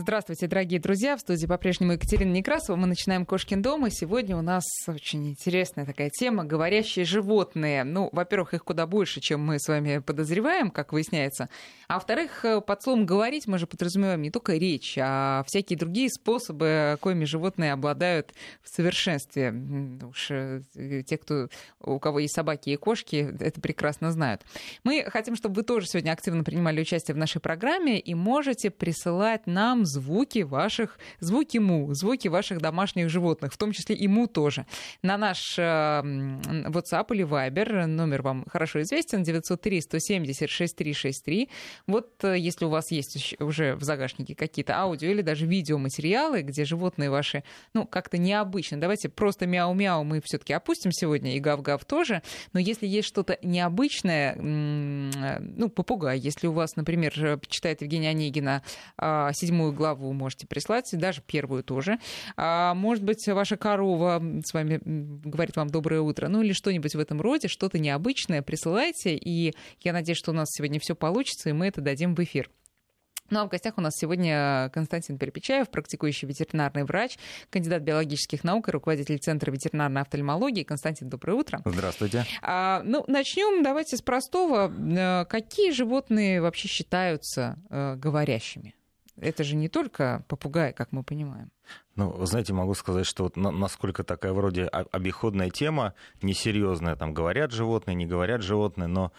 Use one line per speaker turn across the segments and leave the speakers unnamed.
Здравствуйте, дорогие друзья. В студии по-прежнему Екатерина Некрасова. Мы начинаем «Кошкин дом». И сегодня у нас очень интересная такая тема — говорящие животные. Ну, во-первых, их куда больше, чем мы с вами подозреваем, как выясняется. А во-вторых, под словом «говорить» мы же подразумеваем не только речь, а всякие другие способы, коими животные обладают в совершенстве. Уж э, те, кто, у кого есть собаки и кошки, это прекрасно знают. Мы хотим, чтобы вы тоже сегодня активно принимали участие в нашей программе и можете присылать нам звуки ваших, звуки му, звуки ваших домашних животных, в том числе и му тоже. На наш э, WhatsApp или Viber, номер вам хорошо известен, 903-170-6363. Вот э, если у вас есть уже в загашнике какие-то аудио или даже видеоматериалы, где животные ваши, ну, как-то необычно, давайте просто мяу-мяу мы все таки опустим сегодня, и гав-гав тоже, но если есть что-то необычное, ну, попугай, если у вас, например, читает Евгения Онегина а, седьмую главу можете прислать, даже первую тоже. А, может быть, ваша корова с вами говорит вам доброе утро, ну или что-нибудь в этом роде, что-то необычное присылайте, и я надеюсь, что у нас сегодня все получится, и мы это дадим в эфир. Ну а в гостях у нас сегодня Константин Перепечаев, практикующий ветеринарный врач, кандидат биологических наук и руководитель Центра ветеринарной офтальмологии. Константин, доброе утро.
Здравствуйте.
А, ну, начнем давайте с простого. Э, какие животные вообще считаются э, говорящими? Это же не только попугай, как мы понимаем.
Ну, знаете, могу сказать, что вот насколько такая вроде обиходная тема, несерьезная, там говорят животные, не говорят животные, но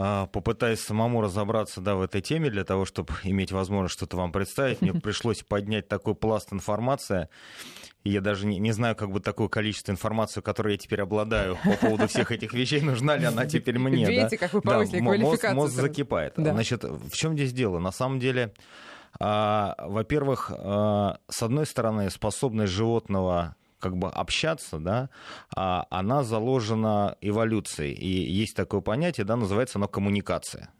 а, попытаясь самому разобраться да, в этой теме для того, чтобы иметь возможность что-то вам представить, мне пришлось поднять такой пласт информации. И я даже не, не знаю, как бы такое количество информации, которой я теперь обладаю по поводу всех этих вещей, нужна ли она теперь мне.
Видите,
да?
как вы повысили
да,
квалификацию.
Мозг, мозг закипает. Да. Значит, в чем здесь дело? На самом деле, во-первых, а, с одной стороны, способность животного как бы общаться, да, а она заложена эволюцией. И есть такое понятие, да, называется оно коммуникация.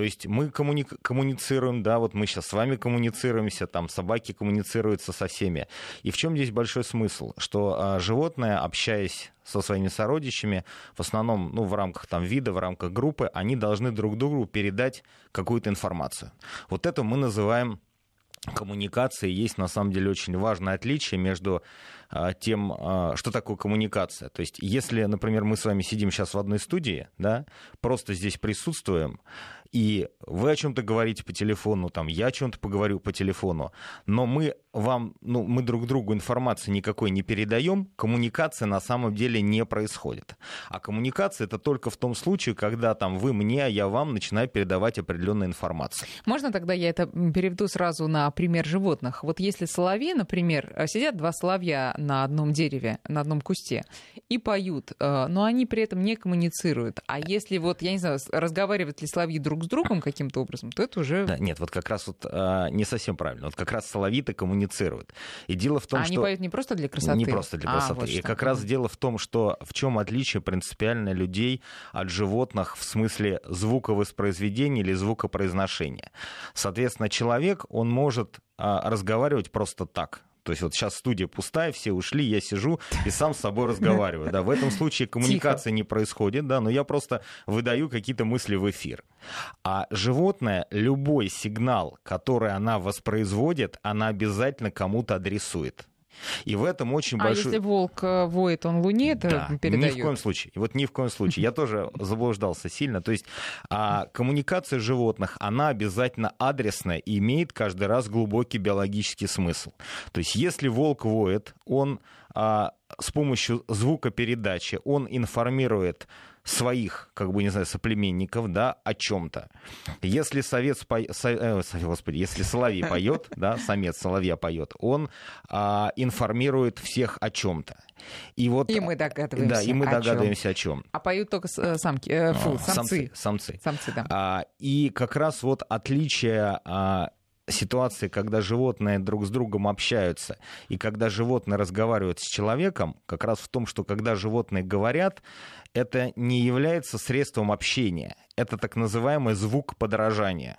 То есть мы коммуни... коммуницируем, да, вот мы сейчас с вами коммуницируемся, там собаки коммуницируются со всеми. И в чем здесь большой смысл? Что а, животное, общаясь со своими сородичами, в основном ну, в рамках там, вида, в рамках группы, они должны друг другу передать какую-то информацию. Вот это мы называем коммуникацией. Есть на самом деле очень важное отличие между а, тем, а, что такое коммуникация. То есть, если, например, мы с вами сидим сейчас в одной студии, да, просто здесь присутствуем, и вы о чем-то говорите по телефону, там, я о чем-то поговорю по телефону, но мы вам, ну, мы друг другу информации никакой не передаем, коммуникация на самом деле не происходит. А коммуникация это только в том случае, когда там вы мне, а я вам начинаю передавать определенную информацию.
Можно тогда я это переведу сразу на пример животных? Вот если соловьи, например, сидят два соловья на одном дереве, на одном кусте и поют, э, но они при этом не коммуницируют. А если вот, я не знаю, разговаривают ли соловьи друг с другом каким-то образом, то это уже...
Да, нет, вот как раз вот а, не совсем правильно. Вот как раз соловьи-то коммуницируют. И дело в том,
а
что...
они поют не просто для красоты?
Не просто для красоты. А, вот и как раз дело в том, что в чем отличие принципиально людей от животных в смысле звуковоспроизведения или звукопроизношения. Соответственно, человек, он может а, разговаривать просто так, то есть вот сейчас студия пустая, все ушли, я сижу и сам с собой разговариваю. Да, в этом случае коммуникация не происходит, да, но я просто выдаю какие-то мысли в эфир. А животное, любой сигнал, который она воспроизводит, она обязательно кому-то адресует. И в этом очень
а
большой...
если волк э, воет, он луне это да, передает?
ни в коем случае. Вот ни в коем случае. Я тоже заблуждался сильно. То есть а, коммуникация животных, она обязательно адресная и имеет каждый раз глубокий биологический смысл. То есть если волк воет, он а, с помощью звукопередачи, он информирует своих, как бы, не знаю, соплеменников, да, о чем-то. Если совет, по... Со... э, господи, если соловей поет, да, самец соловья поет, он а, информирует всех о чем-то.
И вот, и мы догадываемся.
Да, и мы о догадываемся чем. о чем.
А поют только э, самки, э, фу,
самцы. Самцы.
Самцы, да.
А, и как раз вот отличие а, ситуации, когда животные друг с другом общаются, и когда животные разговаривают с человеком, как раз в том, что когда животные говорят, это не является средством общения, это так называемый звук подражания.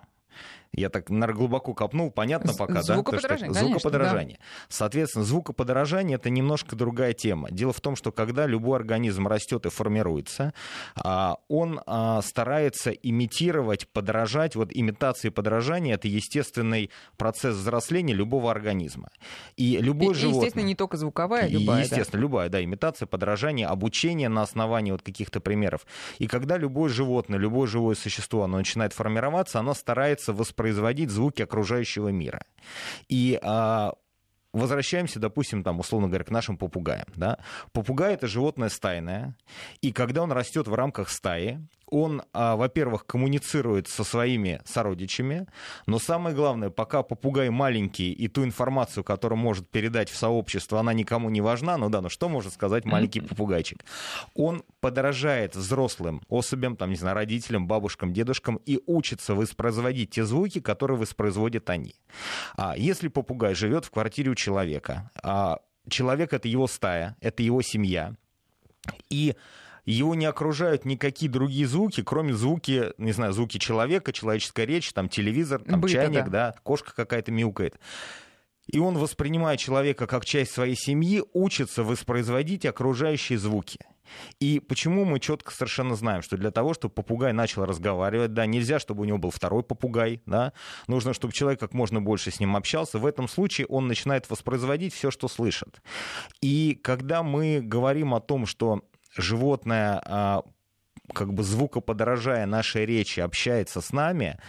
Я так, наверное, глубоко копнул, понятно пока,
звукоподражание,
да?
Конечно,
звукоподражание. Да. Соответственно, звукоподражание это немножко другая тема. Дело в том, что когда любой организм растет и формируется, а, он а, старается имитировать, подражать. Вот имитация и подражание это естественный процесс взросления любого организма. И любой
и,
животное...
Естественно, не только звуковая, любая.
Естественно,
да.
любая, да, имитация, подражание, обучение на основании вот каких-то примеров. И когда любое животное, любое живое существо, оно начинает формироваться, оно старается воспроизводить воспроизводить звуки окружающего мира. И а, возвращаемся, допустим, там, условно говоря, к нашим попугаям. Да? Попугай — это животное стайное, и когда он растет в рамках стаи, он, а, во-первых, коммуницирует со своими сородичами, но самое главное, пока попугай маленький и ту информацию, которую может передать в сообщество, она никому не важна, ну да, ну что может сказать маленький попугайчик? Он подражает взрослым особям, там, не знаю, родителям, бабушкам, дедушкам и учится воспроизводить те звуки, которые воспроизводят они. А если попугай живет в квартире у человека, а человек — это его стая, это его семья, и его не окружают никакие другие звуки, кроме звуки, не знаю, звуки человека, человеческая речь, там телевизор, там Быта, чайник, да. да, кошка какая-то мяукает. И он, воспринимая человека как часть своей семьи, учится воспроизводить окружающие звуки. И почему мы четко совершенно знаем, что для того, чтобы попугай начал разговаривать, да, нельзя, чтобы у него был второй попугай, да, нужно, чтобы человек как можно больше с ним общался. В этом случае он начинает воспроизводить все, что слышит. И когда мы говорим о том, что животное, а, как бы звукоподражая нашей речи, общается с нами,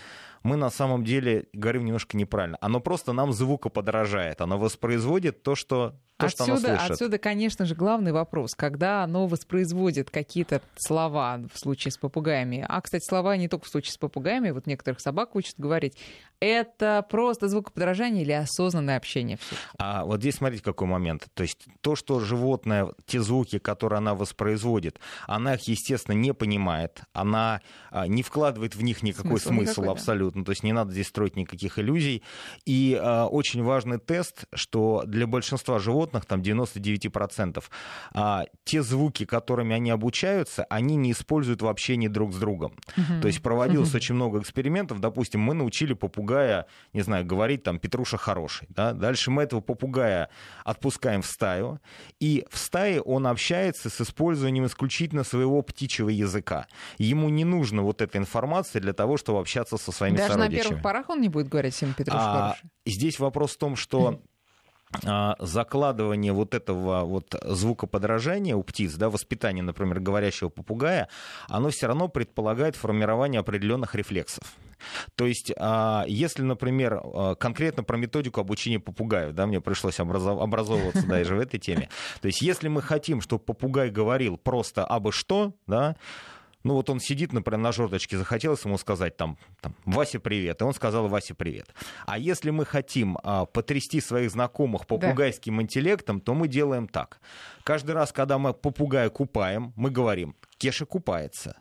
мы на самом деле говорим немножко неправильно. Оно просто нам звукоподражает, оно воспроизводит то, что то,
отсюда, что она слышит. Отсюда, конечно же, главный вопрос, когда оно воспроизводит какие-то слова в случае с попугаями. А, кстати, слова не только в случае с попугаями, вот некоторых собак учат говорить. Это просто звукоподражание или осознанное общение?
А вот здесь смотрите, какой момент. То есть то, что животное, те звуки, которые она воспроизводит, она их, естественно, не понимает, она а, не вкладывает в них никакой смысл, смысл никакой, абсолютно. Да. То есть не надо здесь строить никаких иллюзий. И а, очень важный тест, что для большинства животных животных, там 99%, а, те звуки, которыми они обучаются, они не используют в общении друг с другом. Uh-huh. То есть проводилось uh-huh. очень много экспериментов. Допустим, мы научили попугая, не знаю, говорить там «Петруша хороший». Да? Дальше мы этого попугая отпускаем в стаю, и в стае он общается с использованием исключительно своего птичьего языка. Ему не нужно вот эта информация для того, чтобы общаться со своими
Даже
сородичами.
на первых порах он не будет говорить всем Петруша а, хороший?
Здесь вопрос в том, что закладывание вот этого вот звукоподражания у птиц, да, воспитание, например, говорящего попугая, оно все равно предполагает формирование определенных рефлексов. То есть, а, если, например, а, конкретно про методику обучения попугаев, да, мне пришлось образовываться даже в этой теме. То есть, если мы хотим, чтобы попугай говорил просто абы что, да, ну вот он сидит, например, на жердочке, захотелось ему сказать там, там «Вася, привет», и он сказал «Вася, привет». А если мы хотим а, потрясти своих знакомых попугайским да. интеллектом, то мы делаем так. Каждый раз, когда мы попугая купаем, мы говорим «Кеша купается».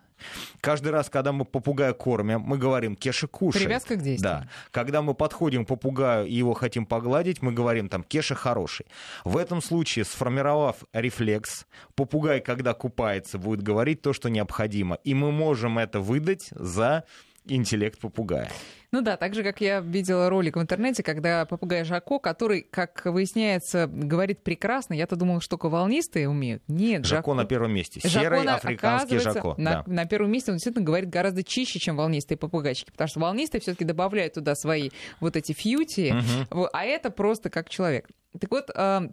Каждый раз, когда мы попугая кормим, мы говорим «Кеша кушает».
Привязка к действию.
Да. Когда мы подходим к попугаю и его хотим погладить, мы говорим там «Кеша хороший». В этом случае, сформировав рефлекс, попугай, когда купается, будет говорить то, что необходимо. И мы можем это выдать за интеллект попугая.
Ну да, так же, как я видела ролик в интернете, когда попугай Жако, который, как выясняется, говорит прекрасно. Я-то думала, что только волнистые умеют. Нет,
Жако, Жако на первом месте. Серый Жако, африканский Жако.
На, да. на первом месте он действительно говорит гораздо чище, чем волнистые попугайчики, потому что волнистые все-таки добавляют туда свои вот эти фьюти, угу. а это просто как человек. Так вот, а,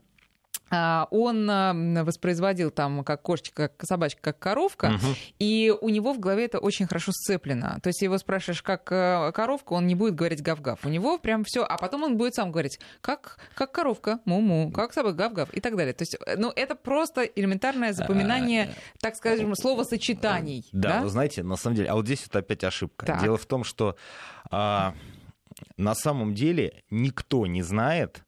он а, воспроизводил там как кошечка, как собачка, как коровка, угу. и у него в голове это очень хорошо сцеплено. То есть его спрашиваешь, как э, коровка, он не будет говорить гав-гав. У него прям все, а потом он будет сам говорить, как, как коровка, му-му, как собака, гав-гав и так далее. То есть, э, ну, это просто элементарное запоминание, а, так скажем, словосочетаний.
Да, да, вы знаете, на самом деле, а вот здесь вот опять ошибка. Дело в том, что а, на самом деле никто не знает, а,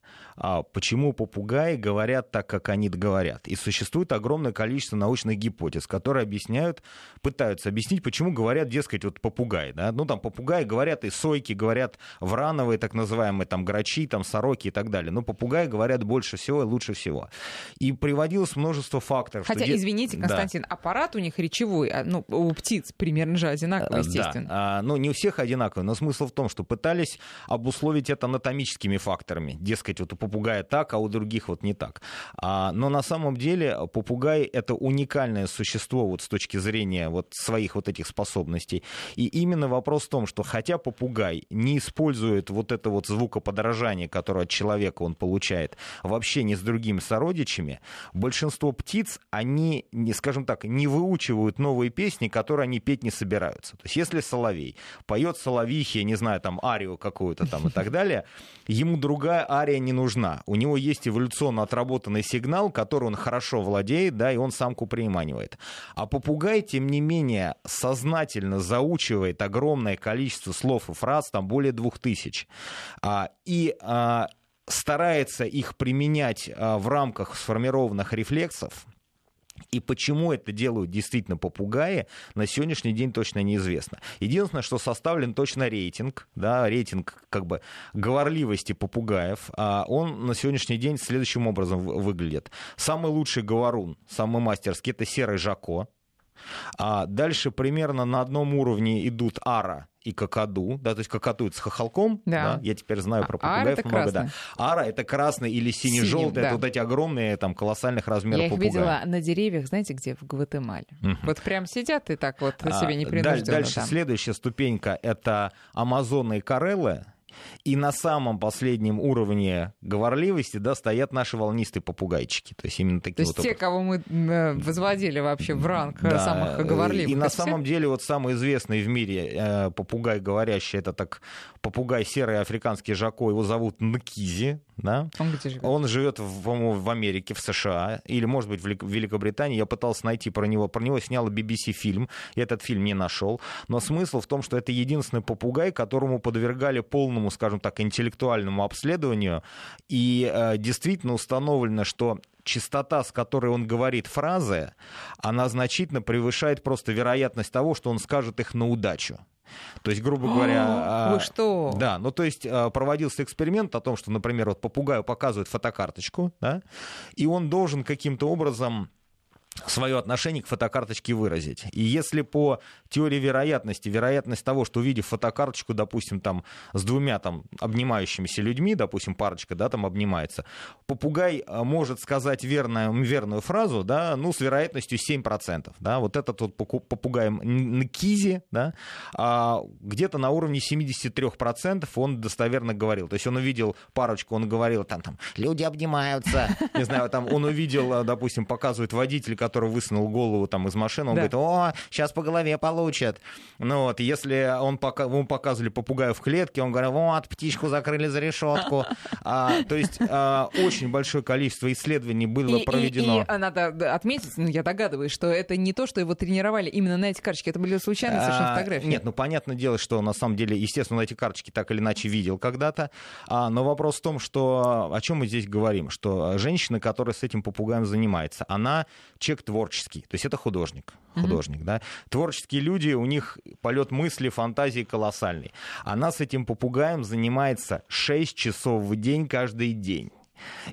почему попугаи говорят так, как они говорят. И существует огромное количество научных гипотез, которые объясняют, пытаются объяснить, почему говорят, дескать, вот попугаи. Да? Ну, там попугаи говорят и сойки, говорят врановые, так называемые, там, грачи, там, сороки и так далее. Но попугаи говорят больше всего и лучше всего. И приводилось множество факторов.
Хотя,
что...
извините, Константин, да. аппарат у них речевой, а, ну, у птиц примерно же одинаковый, естественно.
Да. А, ну, не у всех одинаковый, но смысл в том, что пытались обусловить это анатомическими факторами. Дескать, вот у попугая так, а у других вот не так. А, но на самом деле попугай — это уникальное существо вот с точки зрения вот своих вот этих способностей. И именно вопрос в том, что хотя попугай не использует вот это вот звукоподражание, которое от человека он получает, вообще не с другими сородичами, большинство птиц, они, скажем так, не выучивают новые песни, которые они петь не собираются. То есть если соловей поет соловихи, не знаю, там арию какую-то там и так далее, ему другая ария не нужна. У него есть эволюционно отработанный сигнал, который он хорошо владеет, да, и он самку приманивает. А попугай, тем не менее, сознательно заучивает огромное количество слов и фраз, там более двух тысяч. А, и а, старается их применять а, в рамках сформированных рефлексов, и почему это делают действительно попугаи, на сегодняшний день точно неизвестно. Единственное, что составлен точно рейтинг, да, рейтинг как бы говорливости попугаев, а он на сегодняшний день следующим образом выглядит. Самый лучший говорун, самый мастерский, это серый Жако, а дальше примерно на одном уровне идут ара и какаду, да, то есть какаду это с хохолком, да. да, я теперь знаю про а попугаев а много, красный. да. Ара это красный или синий-желтый, да. это вот эти огромные там колоссальных размеров
Я их
попугаи.
видела на деревьях, знаете, где в Гватемале. Угу. Вот прям сидят и так вот а, себе непринужденно
Дальше
там.
следующая ступенька это амазоны и карелы, и на самом последнем уровне говорливости да, стоят наши волнистые попугайчики. То есть именно такие
То есть
вот
те, кого мы э, возводили вообще в ранг э, да. самых говорливых.
И на самом деле вот самый известный в мире э, попугай говорящий, это так попугай серый африканский жако, его зовут Нкизи. Да?
Он где живет?
Он живет, в, в Америке, в США, или, может быть, в Великобритании. Я пытался найти про него. Про него снял BBC фильм. Я этот фильм не нашел. Но смысл в том, что это единственный попугай, которому подвергали полному, скажем так, интеллектуальному обследованию. И э, действительно установлено, что частота, с которой он говорит фразы, она значительно превышает просто вероятность того, что он скажет их на удачу. То есть, грубо говоря...
А, Вы что?
Да, ну то есть а, проводился эксперимент о том, что, например, вот попугаю показывают фотокарточку, да, и он должен каким-то образом свое отношение к фотокарточке выразить. И если по теории вероятности, вероятность того, что увидев фотокарточку, допустим, там с двумя там обнимающимися людьми, допустим, парочка, да, там обнимается, попугай а, может сказать верную, верную фразу, да, ну, с вероятностью 7%, да, вот этот вот попугай Нкизи, да, а где-то на уровне 73% он достоверно говорил. То есть он увидел парочку, он говорил, там, там, люди обнимаются, не знаю, там, он увидел, а, допустим, показывает водитель, который высунул голову там из машины, он да. говорит, о, сейчас по голове получат. Ну вот, если он пока, ему показывали попугая в клетке, он говорит, вот, птичку закрыли за решетку. А, то есть а, очень большое количество исследований было и, проведено.
И, и, надо отметить, ну, я догадываюсь, что это не то, что его тренировали именно на эти карточки, это были случайные а, совершенно фотографии.
Нет, ну понятное дело, что на самом деле, естественно, на эти карточки так или иначе видел когда-то. А, но вопрос в том, что о чем мы здесь говорим, что женщина, которая с этим попугаем занимается, она человек творческий, то есть это художник, художник, mm-hmm. да. Творческие люди, у них полет мысли, фантазии колоссальный. Она с этим попугаем занимается 6 часов в день каждый день.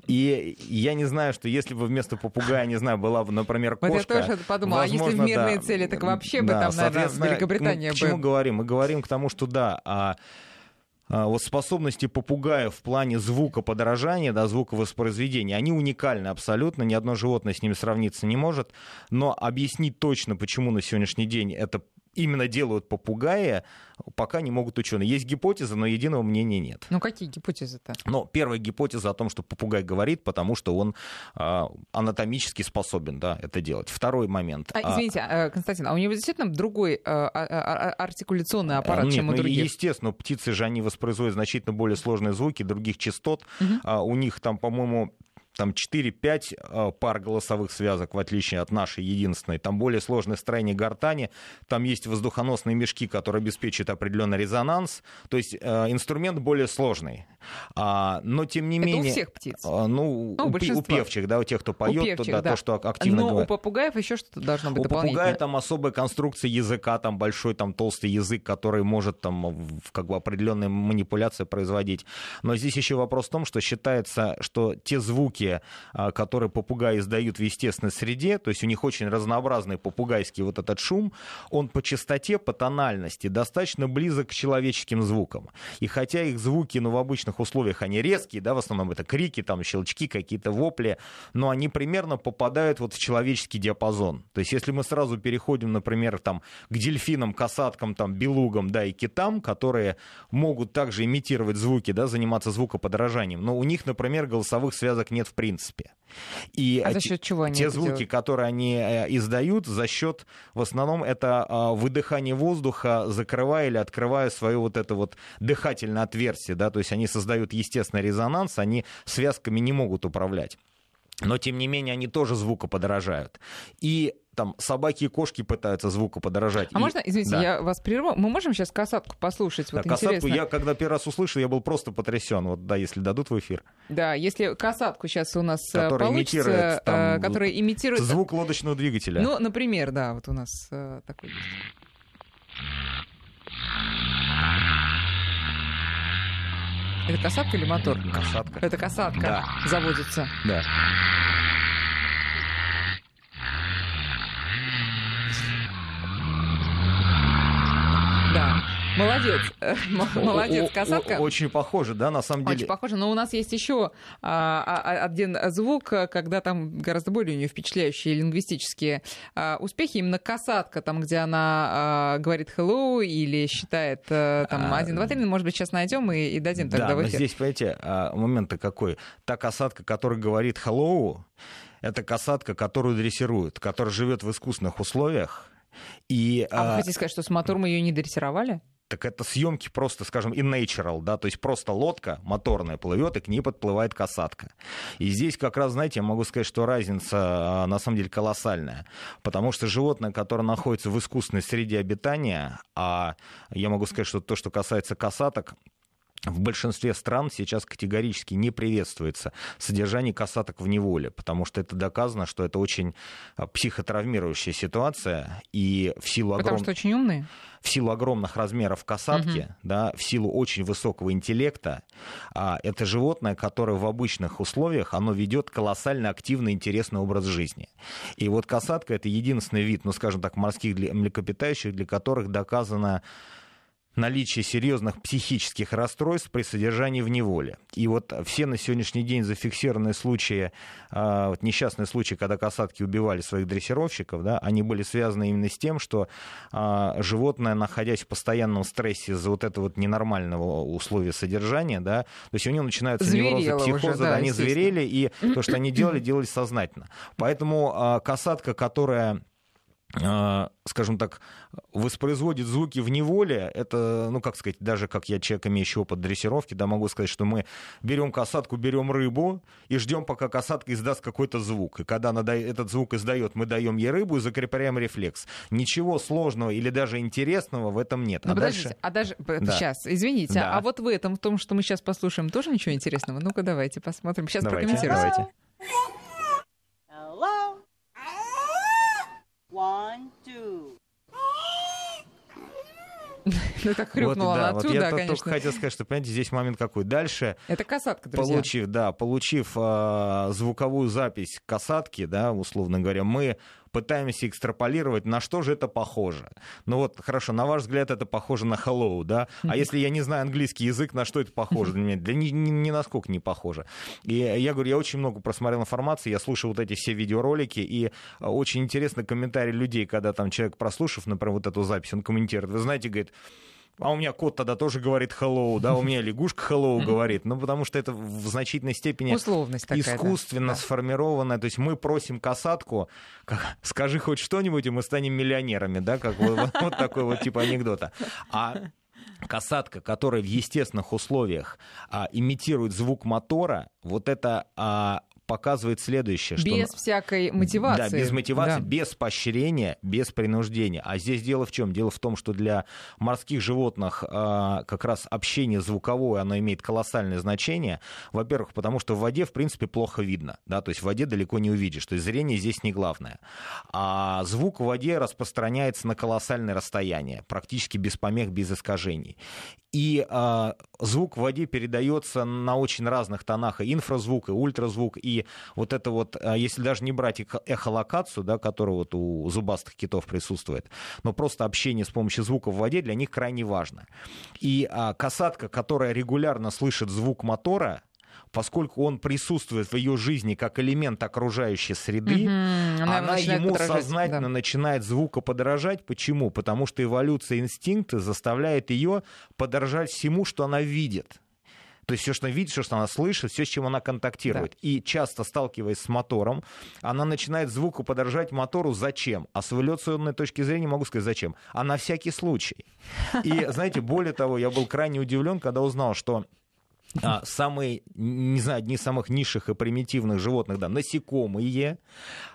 И я не знаю, что если бы вместо попугая, не знаю, была бы, например, кошка... Вот
я тоже подумала, возможно, а если в мирные да, цели, так вообще да, бы там, наверное, Великобритания
мы. К чему говорим? Мы говорим к тому, что да, а, вот способности попугая в плане звукоподражания, да, звуковоспроизведения, они уникальны абсолютно, ни одно животное с ними сравниться не может, но объяснить точно, почему на сегодняшний день это именно делают попугаи, пока не могут ученые. Есть гипотеза, но единого мнения нет.
Ну какие гипотезы-то?
Ну, первая гипотеза о том, что попугай говорит, потому что он э, анатомически способен да, это делать. Второй момент.
А, извините, а, Константин, а у него действительно другой э, артикуляционный аппарат, нет, чем у ну, других?
Естественно, птицы же они воспроизводят значительно более сложные звуки других частот. Угу. А, у них там, по-моему, там 4-5 э, пар голосовых связок, в отличие от нашей единственной. Там более сложное строение гортани, там есть воздухоносные мешки, которые обеспечивают определенный резонанс. То есть э, инструмент более сложный. А, но тем не
Это
менее...
у всех птиц?
А, ну,
ну у,
у певчих, да, у тех, кто поет,
певчих,
то, да,
да.
то, что активно
Но
говорит.
у попугаев еще что-то должно быть
У попугая там особая конструкция языка, там большой, там толстый язык, который может там как бы определенные манипуляции производить. Но здесь еще вопрос в том, что считается, что те звуки, а, которые попугаи издают в естественной среде, то есть у них очень разнообразный попугайский вот этот шум, он по частоте, по тональности достаточно близок к человеческим звукам. И хотя их звуки, ну, в обычных условиях, они резкие, да, в основном это крики, там, щелчки, какие-то вопли, но они примерно попадают вот в человеческий диапазон. То есть если мы сразу переходим, например, там, к дельфинам, касаткам, там, белугам, да, и китам, которые могут также имитировать звуки, да, заниматься звукоподражанием, но у них, например, голосовых связок нет в принципе. И
А за счет чего они
те звуки,
делают?
которые они э, издают, за счет, в основном, это а, выдыхание воздуха, закрывая или открывая свое вот это вот дыхательное отверстие, да, то есть они создают естественный резонанс, они связками не могут управлять. Но, тем не менее, они тоже звукоподражают. И там собаки и кошки пытаются звукоподражать.
А
И-
можно, извините,
Да.
я вас прерву. Мы можем сейчас касатку послушать?
Да,
Вот
касатку
интересно.
я, когда первый раз услышал, я был просто потрясен. Вот, да, если дадут в эфир.
Да, если касатку сейчас у нас э,
Который
получится,
имитирует там
э, которая имитирует...
Звук лодочного двигателя.
Ну, например, да, вот у нас э, такой есть. Это касатка или мотор?
Касатка.
Это касатка
Да.
заводится.
Да.
Да. Молодец. Э, Молодец, касатка.
Очень похоже, да, на самом деле.
Очень похоже, но у нас есть еще а, а, один звук, а, когда там гораздо более у нее впечатляющие лингвистические а, успехи. Именно касатка, там, где она а, говорит hello или считает а, там
А,
один, два, три, может быть, сейчас найдем и, и дадим тогда
да,
в
но
эфир.
здесь, понимаете, а, момент-то какой. Та касатка, которая говорит hello, это касатка, которую дрессируют, которая живет в искусственных условиях. И,
А вы
а,
хотите сказать, что с мотором ее не дрессировали?
так это съемки просто, скажем, in natural, да, то есть просто лодка моторная плывет, и к ней подплывает касатка. И здесь как раз, знаете, я могу сказать, что разница а, на самом деле колоссальная, потому что животное, которое находится в искусственной среде обитания, а я могу сказать, что то, что касается касаток, в большинстве стран сейчас категорически не приветствуется содержание касаток в неволе, потому что это доказано, что это очень а, психотравмирующая ситуация, и в силу
Потому
огром-
что очень умные.
в силу огромных размеров касатки, да, в силу очень высокого интеллекта, а, это животное, которое в обычных условиях, оно ведет колоссально активный, интересный образ жизни. И вот касатка это единственный вид, ну, скажем так, морских млекопитающих, для которых доказано наличие серьезных психических расстройств при содержании в неволе. И вот все на сегодняшний день зафиксированные случаи, а, вот несчастные случаи, когда касатки убивали своих дрессировщиков, да, они были связаны именно с тем, что а, животное, находясь в постоянном стрессе из-за вот этого вот ненормального условия содержания, да, то есть у него начинаются неврозы,
Зверело уже,
психозы,
да,
да, они зверели, и то, что они делали, делали сознательно. Поэтому а, касатка, которая скажем так, воспроизводит звуки в неволе, это, ну, как сказать, даже как я человек, имеющий опыт дрессировки, да, могу сказать, что мы берем касатку, берем рыбу и ждем, пока касатка издаст какой-то звук. И когда она этот звук издает, мы даем ей рыбу и закрепляем рефлекс. Ничего сложного или даже интересного в этом нет.
Ну,
а
подождите,
дальше...
а даже
Да.
сейчас, извините,
Да.
а вот в этом, в том, что мы сейчас послушаем, тоже ничего интересного? Ну-ка, давайте посмотрим. Сейчас
Давайте,
прокомментируйте.
давайте.
One, two.
Ну, так
Вот,
хрюкнула
да,
она
вот
отсюда,
я только
конечно.
хотел сказать, что, понимаете, здесь момент какой. Дальше
Это касатка, друзья.
Получив, да, получив э, звуковую запись касатки, да, условно говоря, мы пытаемся экстраполировать, на что же это похоже. Ну вот, хорошо, на ваш взгляд, это похоже на hello, да? А если я не знаю английский язык, на что это похоже для меня? Для ни, ни, ни насколько не похоже. И я говорю, я очень много просмотрел информации, я слушал вот эти все видеоролики, и э, очень интересно комментарии людей, когда там человек, прослушав, например, вот эту запись, он комментирует, вы знаете, говорит, а у меня кот тогда тоже говорит hello, да, у меня лягушка hello говорит, ну, потому что это в значительной степени
Условность такая.
искусственно
Да.
сформированная. То есть мы просим касатку, как, скажи хоть что-нибудь, и мы станем миллионерами, да, как вот, вот- вот такой вот типа анекдота. А касатка, которая в естественных условиях а, имитирует звук мотора, вот это а, показывает следующее. Что...
Без всякой мотивации.
Да, без мотивации, да. без поощрения, без принуждения. А здесь дело в чем? Дело в том, что для морских животных а, как раз общение звуковое, оно имеет колоссальное значение. Во-первых, потому что в воде, в принципе, плохо видно. Да? То есть в воде далеко не увидишь. То есть зрение здесь не главное. А звук в воде распространяется на колоссальное расстояние, практически без помех, без искажений. И э, звук в воде передается на очень разных тонах, и инфразвук, и ультразвук, и вот это вот, а, если даже не брать эхолокацию, да, которая вот у зубастых китов присутствует, но просто общение с помощью звука в воде для них крайне важно. И э, касатка, которая регулярно слышит звук мотора, поскольку он присутствует в ее жизни как элемент окружающей среды, угу, она, она ему подражать, сознательно да. начинает звукоподражать. Почему? Потому что эволюция инстинкта заставляет ее подражать всему, что она видит. То есть все, что она видит, все, что она слышит, все, с чем она контактирует. Да. И часто сталкиваясь с мотором, она начинает звуку подражать мотору зачем? А с эволюционной точки зрения могу сказать зачем? А на всякий случай. И знаете, более того, я был крайне удивлен, когда узнал, что а, самые, не знаю, одни из самых низших и примитивных животных, да, насекомые,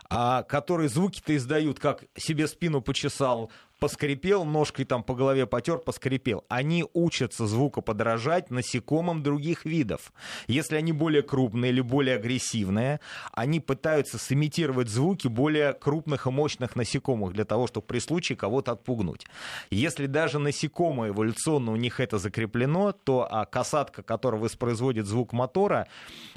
а, которые звуки-то издают, как себе спину почесал, поскрипел, ножкой там по голове потер, поскрипел. Они учатся звукоподражать насекомым других видов. Если они более крупные или более агрессивные, они пытаются сымитировать звуки более крупных и мощных насекомых для того, чтобы при случае кого-то отпугнуть. Если даже насекомые эволюционно у них это закреплено, то а, касатка, которая воспроизводит звук мотора,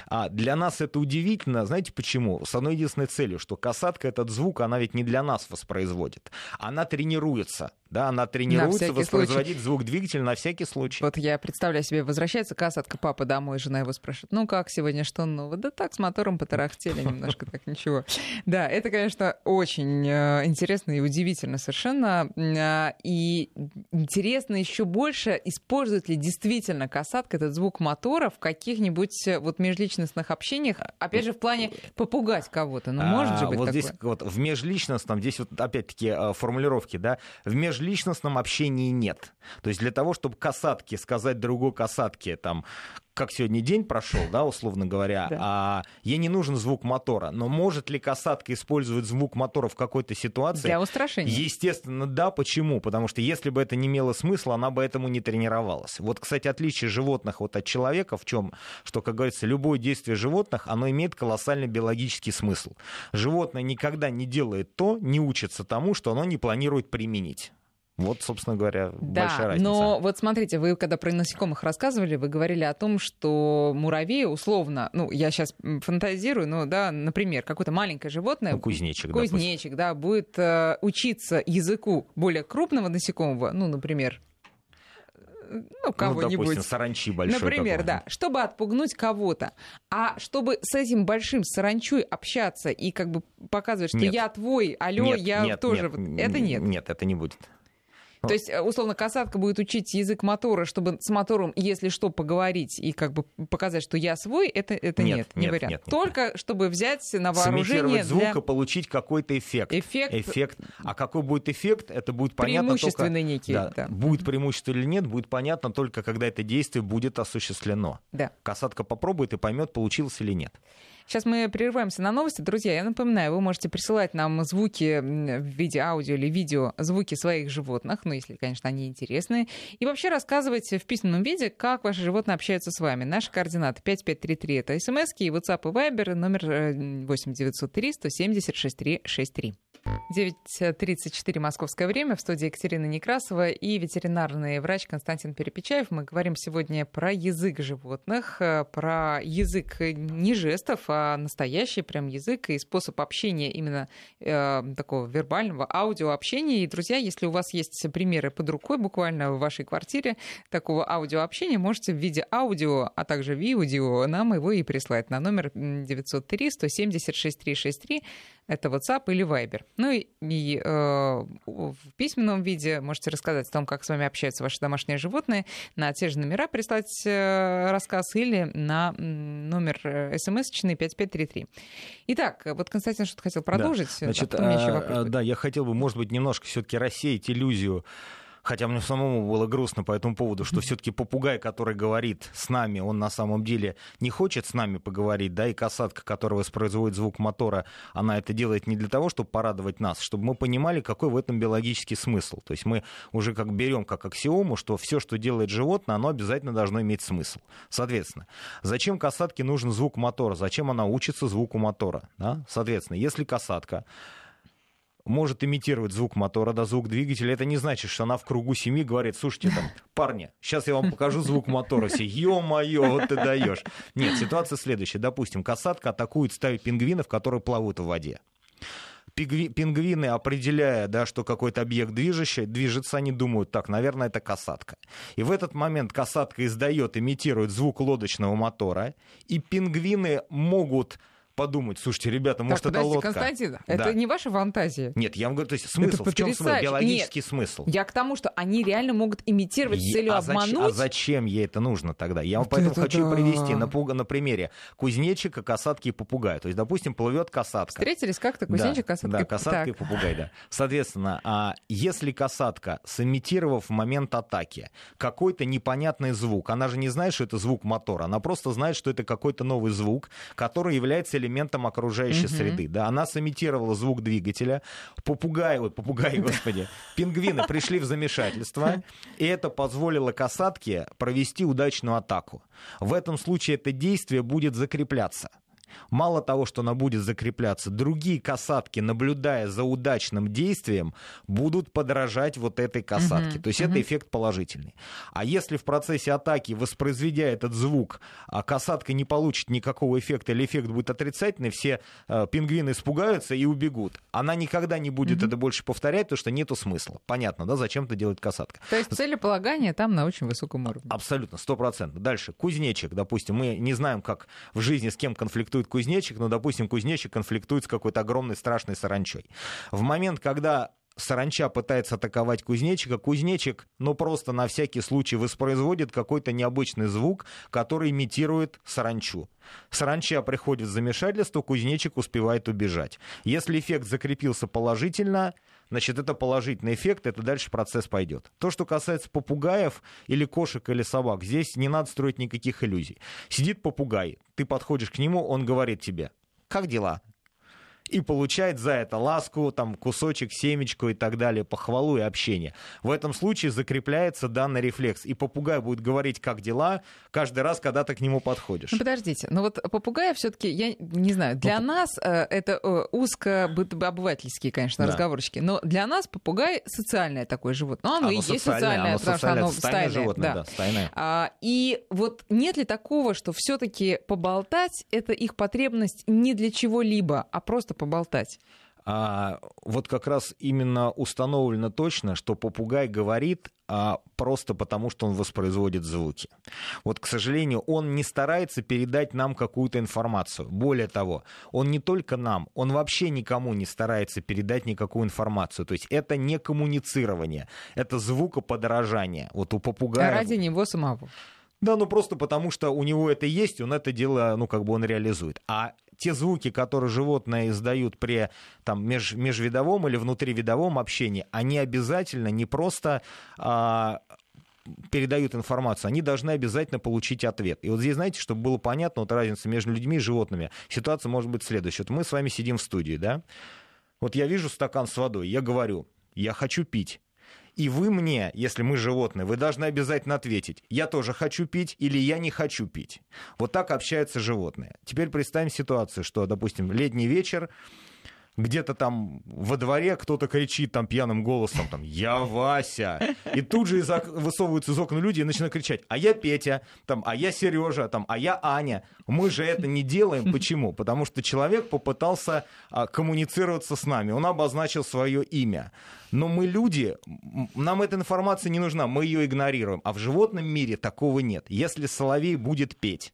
а, для нас это удивительно. Знаете почему? С одной единственной целью, что касатка этот звук, она ведь не для нас воспроизводит. Она тренирует тренируется. Да, она тренируется воспроизводить случай. звук двигателя на всякий случай.
Вот я представляю себе, возвращается касатка папа домой, жена его спрашивает, ну как сегодня, что нового? Да так, с мотором потарахтели немножко, так ничего. Да, это, конечно, очень э, интересно и удивительно совершенно. А, и интересно еще больше, использует ли действительно касатка этот звук мотора в каких-нибудь э, вот межличностных общениях, опять же, в плане попугать кого-то. Ну, может же быть
вот
такое?
здесь вот в межличностном, здесь вот опять-таки э, формулировки, да, в межличностном общении нет. То есть для того, чтобы касатке сказать другой касатке, там, как сегодня день прошел, да, условно говоря, да. а ей не нужен звук мотора. Но может ли касатка использовать звук мотора в какой-то ситуации?
Для устрашения.
Естественно, да. Почему? Потому что если бы это не имело смысла, она бы этому не тренировалась. Вот, кстати, отличие животных вот от человека в чем? Что, как говорится, любое действие животных, оно имеет колоссальный биологический смысл. Животное никогда не делает то, не учится тому, что оно не планирует применить. Вот, собственно говоря,
да,
большая разница.
Но вот смотрите, вы когда про насекомых рассказывали, вы говорили о том, что муравей условно, ну, я сейчас фантазирую, но, да, например, какое-то маленькое животное... Ну,
кузнечик,
кузнечик, да, да будет э, учиться языку более крупного насекомого, ну, например, ну, кого-нибудь. Ну, допустим,
саранчи большой
Например, такой. да, чтобы отпугнуть кого-то. А чтобы с этим большим саранчой общаться и как бы показывать, что нет. я твой, алло, нет, я нет, тоже... Нет, это нет.
Нет, это не будет.
То есть, э, условно, касатка будет учить язык мотора, чтобы с мотором, если что, поговорить и как бы показать, что я свой, это, это нет, нет, не нет, вариант. Нет, нет, Только нет. чтобы взять на вооружение...
звук
для...
и получить какой-то эффект.
Эффект.
эффект. А какой будет эффект, это будет понятно
Преимущественный
только...
некий.
Да, да. Будет преимущество или нет, будет понятно только, когда это действие будет осуществлено.
Да.
Касатка попробует и поймет, получилось или нет.
Сейчас мы прерываемся на новости. Друзья, я напоминаю, вы можете присылать нам звуки в виде аудио или видео, звуки своих животных, ну, если, конечно, они интересные. И вообще рассказывать в письменном виде, как ваши животные общаются с вами. Наши координаты 5533 — это смс и WhatsApp и Viber, номер 8903 170 6363. 9.34 московское время. В студии Екатерина Некрасова и ветеринарный врач Константин Перепечаев. Мы говорим сегодня про язык животных, э, про язык не жестов, а настоящий прям язык и способ общения именно э, такого вербального аудиообщения. И, друзья, если у вас есть примеры под рукой буквально в вашей квартире такого аудиообщения, можете в виде аудио, а также видео нам его и прислать на номер 903 170 6363 это WhatsApp или Viber. Ну и, и э, в письменном виде можете рассказать о том, как с вами общаются ваши домашние животные, на те же номера прислать э, рассказ или на номер э, смс-чный 5533. Итак, вот Константин что-то хотел продолжить.
Да. Значит, а, да, я хотел бы, может быть, немножко все-таки рассеять иллюзию хотя мне самому было грустно по этому поводу, что все-таки попугай, который говорит с нами, он на самом деле не хочет с нами поговорить, да, и касатка, которая воспроизводит звук мотора, она это делает не для того, чтобы порадовать нас, чтобы мы понимали, какой в этом биологический смысл. То есть мы уже как берем как аксиому, что все, что делает животное, оно обязательно должно иметь смысл. Соответственно, зачем касатке нужен звук мотора? Зачем она учится звуку мотора? Да? Соответственно, если касатка может имитировать звук мотора, да, звук двигателя, это не значит, что она в кругу семьи говорит, слушайте, там, парни, сейчас я вам покажу звук мотора. Все, ё-моё, вот ты даешь. Нет, ситуация следующая. Допустим, касатка атакует стаю пингвинов, которые плавают в воде пингвины, определяя, да, что какой-то объект движущий, движется, они думают, так, наверное, это касатка. И в этот момент касатка издает, имитирует звук лодочного мотора, и пингвины могут подумать, слушайте, ребята, может, так, это лодка.
Константин, да. это не ваша фантазия.
Нет, я вам говорю, то есть смысл, в чем смысл, биологический
Нет,
смысл.
Я к тому, что они реально могут имитировать с целью
а
обмануть.
Зач, а зачем ей это нужно тогда? Я вам вот поэтому хочу да. привести на, на примере кузнечика, касатки и попугая. То есть, допустим, плывет касатка.
Встретились как-то кузнечик,
да,
касатка.
Да, касатка и попугай, да. Соответственно, а если касатка, сымитировав момент атаки какой-то непонятный звук, она же не знает, что это звук мотора, она просто знает, что это какой-то новый звук, который является элементом окружающей mm-hmm. среды. Да, она сымитировала звук двигателя. Попугаи, вот попугаи, господи, пингвины пришли в замешательство, и это позволило касатке провести удачную атаку. В этом случае это действие будет закрепляться. Мало того, что она будет закрепляться, другие касатки, наблюдая за удачным действием, будут подражать вот этой касатке. Uh-huh. То есть uh-huh. это эффект положительный. А если в процессе атаки, воспроизведя этот звук, а касатка не получит никакого эффекта или эффект будет отрицательный, все э, пингвины испугаются и убегут. Она никогда не будет uh-huh. это больше повторять, потому что нету смысла. Понятно, да, зачем это делает касатка.
То есть целеполагание там на очень высоком уровне.
Абсолютно, сто процентов. Дальше, кузнечик, допустим, мы не знаем, как в жизни с кем конфликтует конфликтует кузнечик, но, допустим, кузнечик конфликтует с какой-то огромной страшной саранчой. В момент, когда саранча пытается атаковать кузнечика, кузнечик, ну, просто на всякий случай воспроизводит какой-то необычный звук, который имитирует саранчу. Саранча приходит в замешательство, кузнечик успевает убежать. Если эффект закрепился положительно, значит, это положительный эффект, это дальше процесс пойдет. То, что касается попугаев или кошек или собак, здесь не надо строить никаких иллюзий. Сидит попугай, ты подходишь к нему, он говорит тебе, как дела? И получает за это ласку, там, кусочек, семечку и так далее, похвалу и общение. В этом случае закрепляется данный рефлекс. И попугай будет говорить, как дела, каждый раз, когда ты к нему подходишь.
Ну, подождите, но вот попугай все-таки, я не знаю, для ну, нас э, это э, узко обывательские, конечно, да. разговорчики, но для нас попугай социальное такое животное. Ну, оно, оно и есть социальное, оно потому что оно стайное, животное, да. Да, стайное. А, и вот нет ли такого, что все-таки поболтать это их потребность не для чего-либо, а просто поболтать?
А, вот как раз именно установлено точно, что попугай говорит а, просто потому, что он воспроизводит звуки. Вот, к сожалению, он не старается передать нам какую-то информацию. Более того, он не только нам, он вообще никому не старается передать никакую информацию. То есть это не коммуницирование, это звукоподражание. Вот у попугая...
А ради него самого.
Да, ну просто потому, что у него это есть, он это дело, ну как бы он реализует. А те звуки, которые животные издают при там, меж, межвидовом или внутривидовом общении, они обязательно не просто а, передают информацию, они должны обязательно получить ответ. И вот здесь, знаете, чтобы было понятно, вот разница между людьми и животными, ситуация может быть следующая. Вот мы с вами сидим в студии, да? Вот я вижу стакан с водой, я говорю, я хочу пить. И вы мне, если мы животные, вы должны обязательно ответить, я тоже хочу пить или я не хочу пить. Вот так общаются животные. Теперь представим ситуацию, что, допустим, летний вечер, где-то там во дворе кто-то кричит там пьяным голосом, там, я Вася. И тут же из высовываются из окна люди и начинают кричать, а я Петя, там, а я Сережа, там, а я Аня. Мы же это не делаем. Почему? Потому что человек попытался а, коммуницироваться с нами. Он обозначил свое имя. Но мы люди, нам эта информация не нужна, мы ее игнорируем. А в животном мире такого нет. Если соловей будет петь,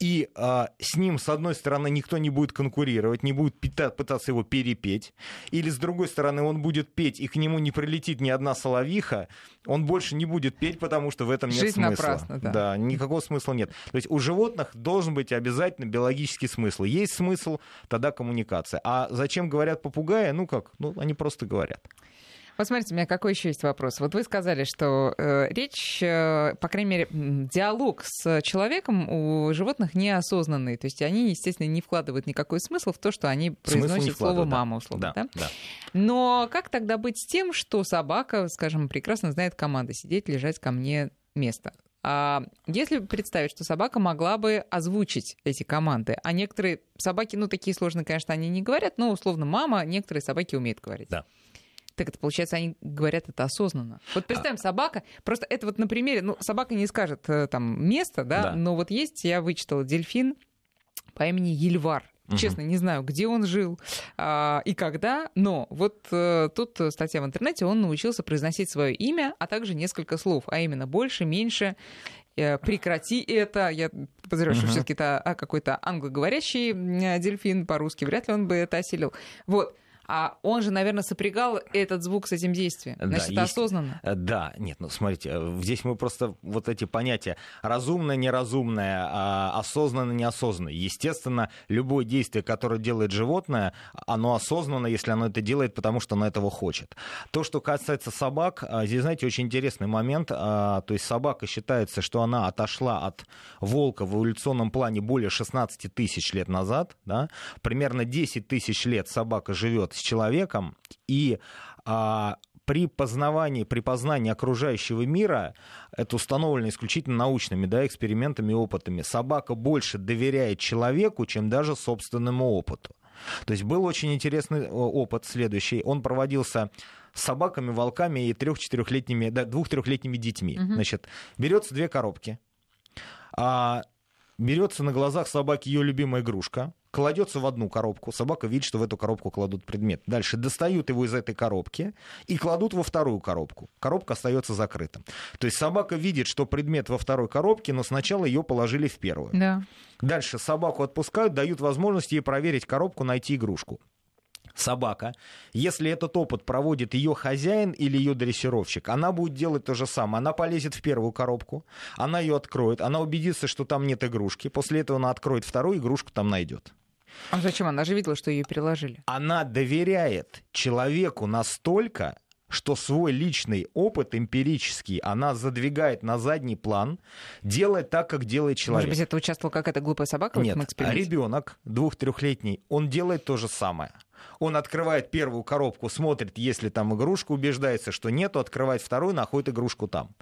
и а, с ним, с одной стороны, никто не будет конкурировать, не будет пытаться его перепеть, или с другой стороны, он будет петь, и к нему не прилетит ни одна соловиха, он больше не будет петь, потому что в этом нет
Жизнь
смысла.
Напрасно, да.
да, никакого смысла нет. То есть у животных должен быть обязательно биологический смысл. Есть смысл, тогда коммуникация. А зачем говорят попугаи? Ну как, ну они просто говорят.
Вот смотрите, у меня какой еще есть вопрос. Вот вы сказали, что э, речь, э, по крайней мере, диалог с человеком у животных неосознанный. То есть они, естественно, не вкладывают никакой смысл в то, что они произносят слово «мама», условно. Да, да? Да. Но как тогда быть с тем, что собака, скажем, прекрасно знает команды сидеть, лежать ко мне место? А если представить, что собака могла бы озвучить эти команды, а некоторые собаки, ну, такие сложные, конечно, они не говорят, но, условно, мама, некоторые собаки умеют говорить.
Да.
Так это получается, они говорят это осознанно. Вот представим, а... собака, просто это вот на примере, ну, собака не скажет э, там место, да, да, но вот есть, я вычитала дельфин по имени Ельвар. Честно, не знаю, где он жил а, и когда, но вот а, тут статья в интернете, он научился произносить свое имя, а также несколько слов, а именно больше, меньше, э, прекрати это. Я подозреваю, uh-huh. что все-таки это а, какой-то англоговорящий дельфин по-русски, вряд ли он бы это осилил. Вот а он же, наверное, сопрягал этот звук с этим действием. Значит, да, это есть... осознанно.
Э, да, нет, ну смотрите, э, здесь мы просто вот эти понятия разумное, неразумное, а, осознанно, неосознанно. Естественно, любое действие, которое делает животное, оно осознанно, если оно это делает, потому что оно этого хочет. То, что касается собак, а, здесь, знаете, очень интересный момент. То есть собака считается, что она отошла от волка в эволюционном плане более 16 тысяч лет назад. Да? Примерно 10 тысяч лет собака живет с человеком, и а, при познавании, при познании окружающего мира, это установлено исключительно научными да, экспериментами и опытами, собака больше доверяет человеку, чем даже собственному опыту. То есть был очень интересный опыт следующий. Он проводился с собаками, волками и трех-четырехлетними, да, двух-трехлетними детьми. Угу. Значит, берется две коробки, а, берется на глазах собаки ее любимая игрушка, кладется в одну коробку, собака видит, что в эту коробку кладут предмет. Дальше достают его из этой коробки и кладут во вторую коробку. Коробка остается закрыта. То есть собака видит, что предмет во второй коробке, но сначала ее положили в первую.
Да.
Дальше собаку отпускают, дают возможность ей проверить коробку, найти игрушку собака, если этот опыт проводит ее хозяин или ее дрессировщик, она будет делать то же самое. Она полезет в первую коробку, она ее откроет, она убедится, что там нет игрушки, после этого она откроет вторую, игрушку там найдет.
А зачем? Она же видела, что ее переложили.
Она доверяет человеку настолько, что свой личный опыт эмпирический она задвигает на задний план, делает так, как делает человек.
Может быть, это участвовала какая-то глупая собака
Нет, в этом ребенок двух-трехлетний, он делает то же самое. Он открывает первую коробку, смотрит, есть ли там игрушка, убеждается, что нету, открывает вторую, находит игрушку там.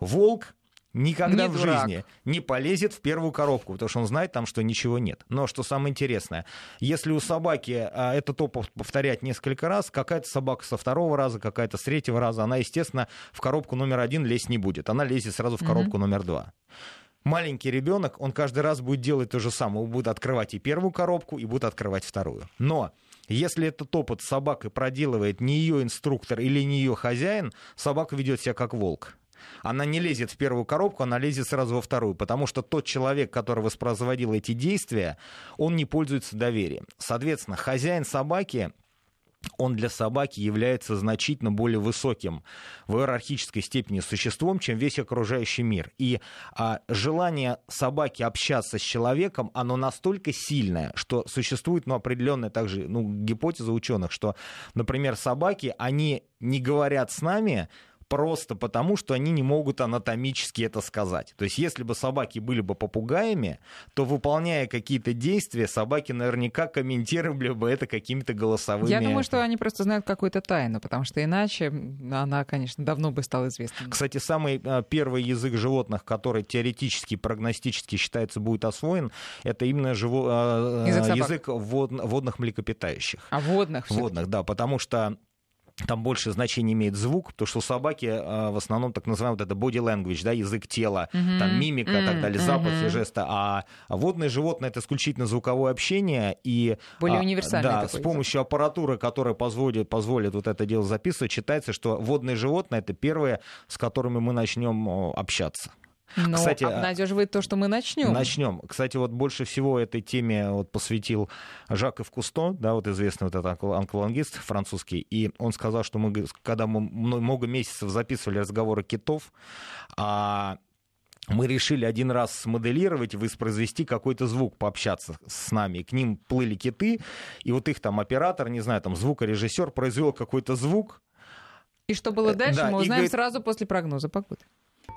Волк никогда не в дурак. жизни не полезет в первую коробку, потому что он знает там, что ничего нет. Но что самое интересное, если у собаки а, этот опыт повторять несколько раз, какая-то собака со второго раза, какая-то с третьего раза, она, естественно, в коробку номер один лезть не будет. Она лезет сразу в коробку mm-hmm. номер два маленький ребенок, он каждый раз будет делать то же самое. Он будет открывать и первую коробку, и будет открывать вторую. Но если этот опыт с собакой проделывает не ее инструктор или не ее хозяин, собака ведет себя как волк она не лезет в первую коробку, она лезет сразу во вторую, потому что тот человек, который воспроизводил эти действия, он не пользуется доверием. Соответственно, хозяин собаки он для собаки является значительно более высоким в иерархической степени существом, чем весь окружающий мир. И а, желание собаки общаться с человеком, оно настолько сильное, что существует ну, определенная также ну, гипотеза ученых, что, например, собаки, они не говорят с нами, просто потому, что они не могут анатомически это сказать. То есть, если бы собаки были бы попугаями, то, выполняя какие-то действия, собаки наверняка комментировали бы это какими-то голосовыми...
Я думаю, что они просто знают какую-то тайну, потому что иначе она, конечно, давно бы стала известна.
Кстати, самый а, первый язык животных, который теоретически, прогностически считается будет освоен, это именно живо... А, язык, язык вод... водных млекопитающих.
А водных?
Водных, да, потому что там больше значения имеет звук, потому что у собаки э, в основном так называемый вот это body language, да, язык тела, mm-hmm. там мимика mm-hmm. так далее, запахи, mm-hmm. жесты, а водные животные это исключительно звуковое общение и
более а, универсальный
да, с помощью язык. аппаратуры, которая позволит, позволит вот это дело записывать, считается, что водные животные это первые, с которыми мы начнем общаться.
Но Кстати, обнадеживает то, что мы начнем.
Начнем. Кстати, вот больше всего этой теме вот посвятил Жак Ив Кусто, да, вот известный вот этот анклангист французский, и он сказал, что мы, когда мы много месяцев записывали разговоры китов, а мы решили один раз смоделировать, воспроизвести какой-то звук, пообщаться с нами. К ним плыли киты, и вот их там оператор, не знаю, там звукорежиссер произвел какой-то звук,
И что было
Э,
дальше,
да,
мы узнаем
говорит-
сразу после прогноза погоды.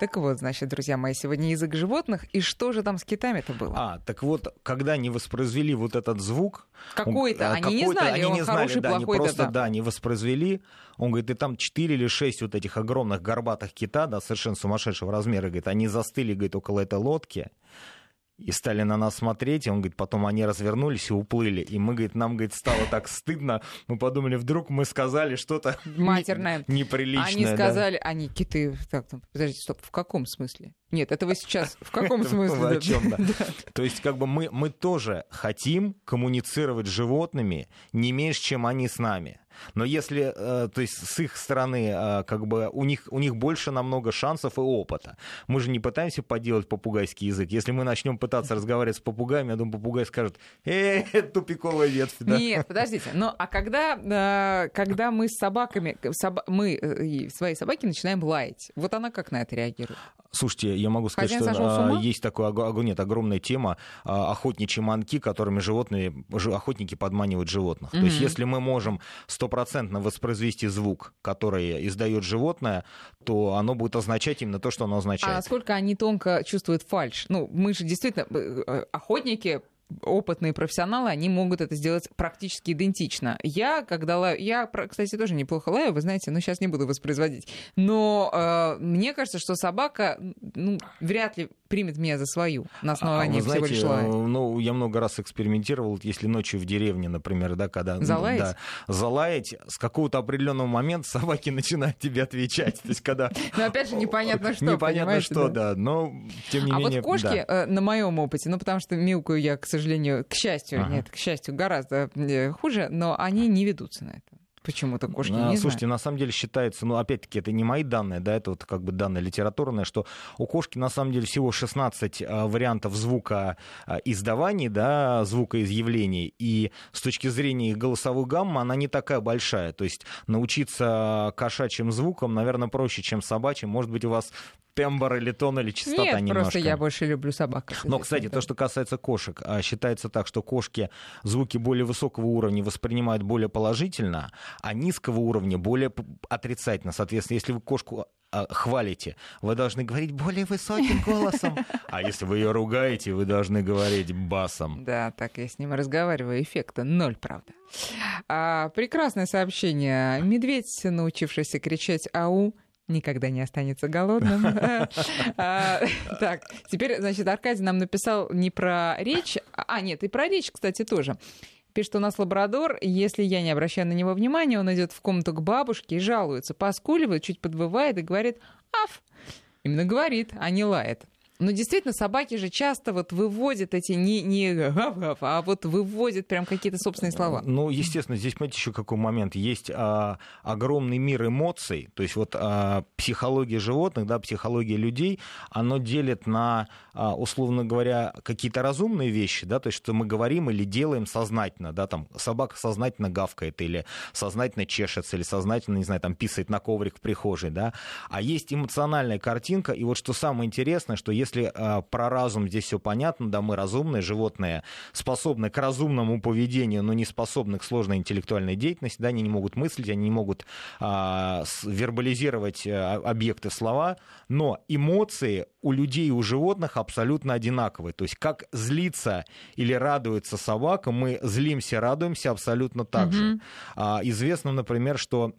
Так вот, значит, друзья мои, сегодня язык животных. И что же там с китами-то было?
А, так вот, когда не воспроизвели вот этот звук...
Какой-то,
он-
они не
какой-то,
знали,
они
он
не знали,
хороший,
да, они
плохой,
просто,
да-да.
да, не воспроизвели. Он говорит, и там 4 или 6 вот этих огромных горбатых кита, да, совершенно сумасшедшего размера, говорит, они застыли, говорит, около этой лодки и стали на нас смотреть, и он говорит, потом они развернулись и уплыли. И мы, говорит, нам, говорит, стало так стыдно, мы подумали, вдруг мы сказали что-то
Матерное.
неприличное.
Они
да.
сказали, они киты. Так, там, подождите, стоп, в каком смысле? Нет, это вы сейчас в каком смысле?
о
Да,
да?
да.
То есть, как бы мы, мы тоже хотим коммуницировать с животными не меньше, чем они с нами. Но если, э, то есть, с их стороны, э, как бы у них, у них больше намного шансов и опыта. Мы же не пытаемся поделать попугайский язык. Если мы начнем пытаться разговаривать с попугаем, я думаю, попугай скажет, э, тупиковая ветвь. да».
Нет, подождите. Но а когда, э, когда мы с собаками, соба- мы свои собаки начинаем лаять, вот она как на это реагирует?
Слушайте, я могу сказать,
Хозяин
что а, есть ого- нет, огромная тема а, охотничьи манки, которыми животные, жи- охотники подманивают животных. То есть, если мы можем стопроцентно воспроизвести звук, который издает животное, то оно будет означать именно то, что оно
А
означает.
насколько они тонко чувствуют фальш? Ну, мы же действительно э, э, охотники опытные профессионалы, они могут это сделать практически идентично. Я, когда лаю, я, кстати, тоже неплохо лаю, вы знаете, но сейчас не буду воспроизводить. Но э, мне кажется, что собака, ну, вряд ли примет меня за свою на
А
основании всего
знаете,
лишь лая.
ну, я много раз экспериментировал, если ночью в деревне, например, да, когда... ну,
Залаять?
Да, залаять, с какого-то определенного момента собаки начинают тебе отвечать. То есть, когда...
Но опять же непонятно что,
Непонятно что,
да.
но тем не
а
менее...
вот кошки, э, на моем опыте, ну потому что мяукаю я, к сожалению, к счастью,
Ага.
нет, к счастью, гораздо э, хуже, но они не ведутся на это. Почему-то кошки не
Слушайте,
знаю.
на самом деле считается, ну, опять-таки, это не мои данные, да, это вот как бы данные литературные, что у кошки на самом деле всего 16 а, вариантов звука а, издаваний, да, звукоизъявлений, и с точки зрения их голосовой гаммы она не такая большая, то есть научиться кошачьим звукам, наверное, проще, чем собачьим, может быть, у вас тембр или тон или частота
Нет,
немножко.
просто я больше люблю собак.
Но, кстати, то, что касается кошек, а, считается так, что кошки звуки более высокого уровня воспринимают более положительно, а низкого уровня более отрицательно. Соответственно, если вы кошку а, хвалите, вы должны говорить более высоким голосом. А если вы ее ругаете, вы должны говорить басом.
Да, так я с ним разговариваю. Эффекта ноль, правда. А, прекрасное сообщение. Медведь, научившийся кричать «Ау», никогда не останется голодным. А, Так, теперь, значит, Аркадий нам написал не про речь, а нет, и про речь, кстати, тоже. Пишет, у нас лабрадор, если я не обращаю на него внимания, он идет в комнату к бабушке и жалуется, поскуливает, чуть подвывает и говорит «аф». Именно говорит, а не лает. Но действительно, собаки же часто вот выводят эти не, не гав-гав, а вот выводят прям какие-то собственные слова.
Ну, естественно, здесь, понимаете, еще какой момент. Есть а, огромный мир эмоций, то есть вот а, психология животных, да, психология людей, оно делит на, а, условно говоря, какие-то разумные вещи, да, то есть что мы говорим или делаем сознательно, да, там собака сознательно гавкает или сознательно чешется, или сознательно, не знаю, там писает на коврик в прихожей, да, а есть эмоциональная картинка, и вот что самое интересное, что если а, про разум здесь все понятно, да, мы разумные животные, способны к разумному поведению, но не способны к сложной интеллектуальной деятельности, да, они не могут мыслить, они не могут а, вербализировать а, объекты слова, но эмоции у людей и у животных абсолютно одинаковые. То есть как злится или радуется собака, мы злимся, радуемся абсолютно так же.
Мгм.
А, известно, например, что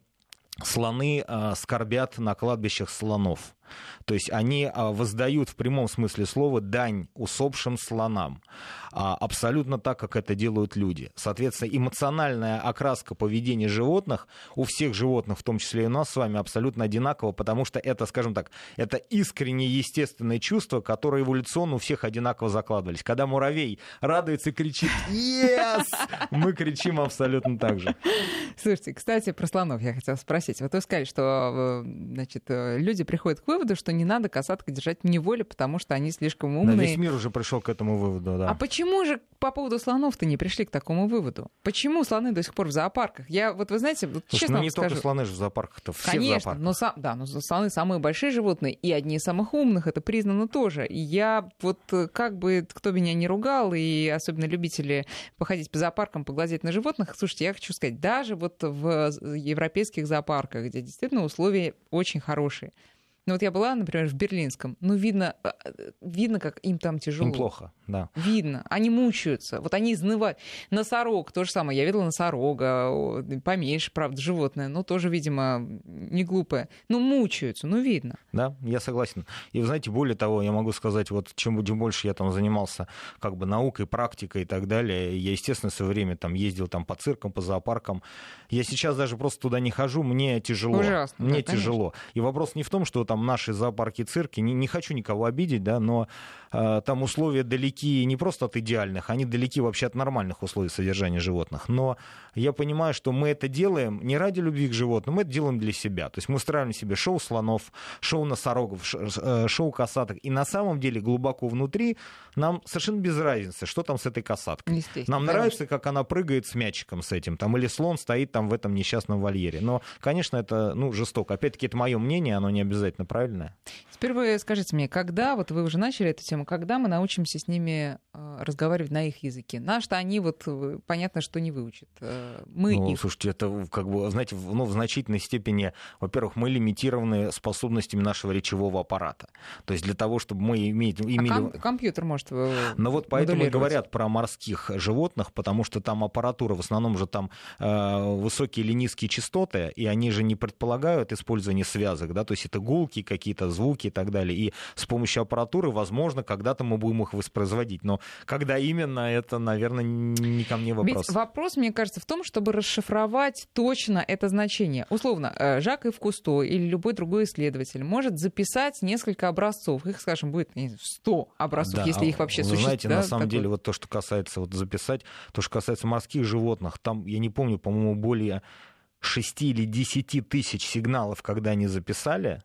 слоны а, скорбят на кладбищах слонов. То есть они а, воздают в прямом смысле слова дань усопшим слонам. А, абсолютно так, как это делают люди. Соответственно, эмоциональная окраска поведения животных у всех животных, в том числе и у нас с вами, абсолютно одинакова, потому что это, скажем так, это искреннее естественное чувство, которое эволюционно у всех одинаково закладывались. Когда муравей радуется и кричит «Yes!», мы кричим абсолютно так же.
Слушайте, кстати, про слонов я хотела спросить. Вот вы сказали, что э, значит, э, люди приходят к выводу, выводу, что не надо касаток держать в неволе, потому что они слишком умные. Да,
весь мир уже пришел к этому выводу, да.
А почему же по поводу слонов-то не пришли к такому выводу? Почему слоны до сих пор в зоопарках? Я вот, вы знаете, вот,
Слушай,
честно
ну не
скажу,
только слоны же в зоопарках-то, все
Конечно, но, сам, да, но слоны самые большие животные и одни из самых умных, это признано тоже. И я вот э, как бы, кто меня не ругал, и особенно любители походить по зоопаркам, поглазеть на животных, слушайте, я хочу сказать, даже вот в европейских зоопарках, где действительно условия очень хорошие, ну вот я была, например, в Берлинском. Ну, видно, э, видно, как им там тяжело.
Им плохо, да.
Видно. Они мучаются. Вот они изнывают. Носорог, то же самое. Я видела носорога, поменьше, правда, животное, но тоже, видимо, не глупое. Ну, мучаются, ну, видно.
Да, я согласен. И, вы знаете, более того, я могу сказать, вот чем, чем больше я там занимался как бы наукой, практикой и так далее, я, естественно, в свое время там ездил там по циркам, по зоопаркам. Я сейчас даже просто туда не хожу, мне тяжело.
Ужасно.
Мне
да,
тяжело.
Конечно.
И вопрос не в том, что там наши зоопарки, цирки, не, не хочу никого обидеть, да, но э, там условия далеки не просто от идеальных, они далеки вообще от нормальных условий содержания животных. Но я понимаю, что мы это делаем не ради любви к животным, мы это делаем для себя. То есть мы устраиваем себе шоу слонов, шоу носорогов, э, шоу касаток. И на самом деле глубоко внутри нам совершенно без разницы, что там с этой касаткой. Нам конечно. нравится, как она прыгает с мячиком с этим, там, или слон стоит там в этом несчастном вольере. Но, конечно, это ну, жестоко. Опять-таки, это мое мнение, оно не обязательно правильное.
Теперь вы скажите мне, когда, вот вы уже начали эту тему, когда мы научимся с ними э, разговаривать на их языке? Наш-то они вот, э, понятно, что не выучат. Э, мы
ну,
их...
слушайте, это как бы, знаете, ну, в значительной степени, во-первых, мы лимитированы способностями нашего речевого аппарата. То есть для того, чтобы мы иметь, имели... А
ком- компьютер может
Ну вот поэтому и говорят про морских животных, потому что там аппаратура, в основном же там э, высокие или низкие частоты, и они же не предполагают использование связок, да, то есть это гулки, какие-то звуки и так далее. И с помощью аппаратуры, возможно, когда-то мы будем их воспроизводить. Но когда именно, это, наверное, не ко мне вопрос.
Ведь вопрос, мне кажется, в том, чтобы расшифровать точно это значение. Условно, э, Жак и Кусто или любой другой исследователь может записать несколько образцов. Их, скажем, будет 100 образцов, да, если их вообще
вы
существует.
знаете, да, на самом такой... деле, вот то, что касается вот записать, то, что касается морских животных, там, я не помню, по-моему, более 6 или 10 тысяч сигналов, когда они записали,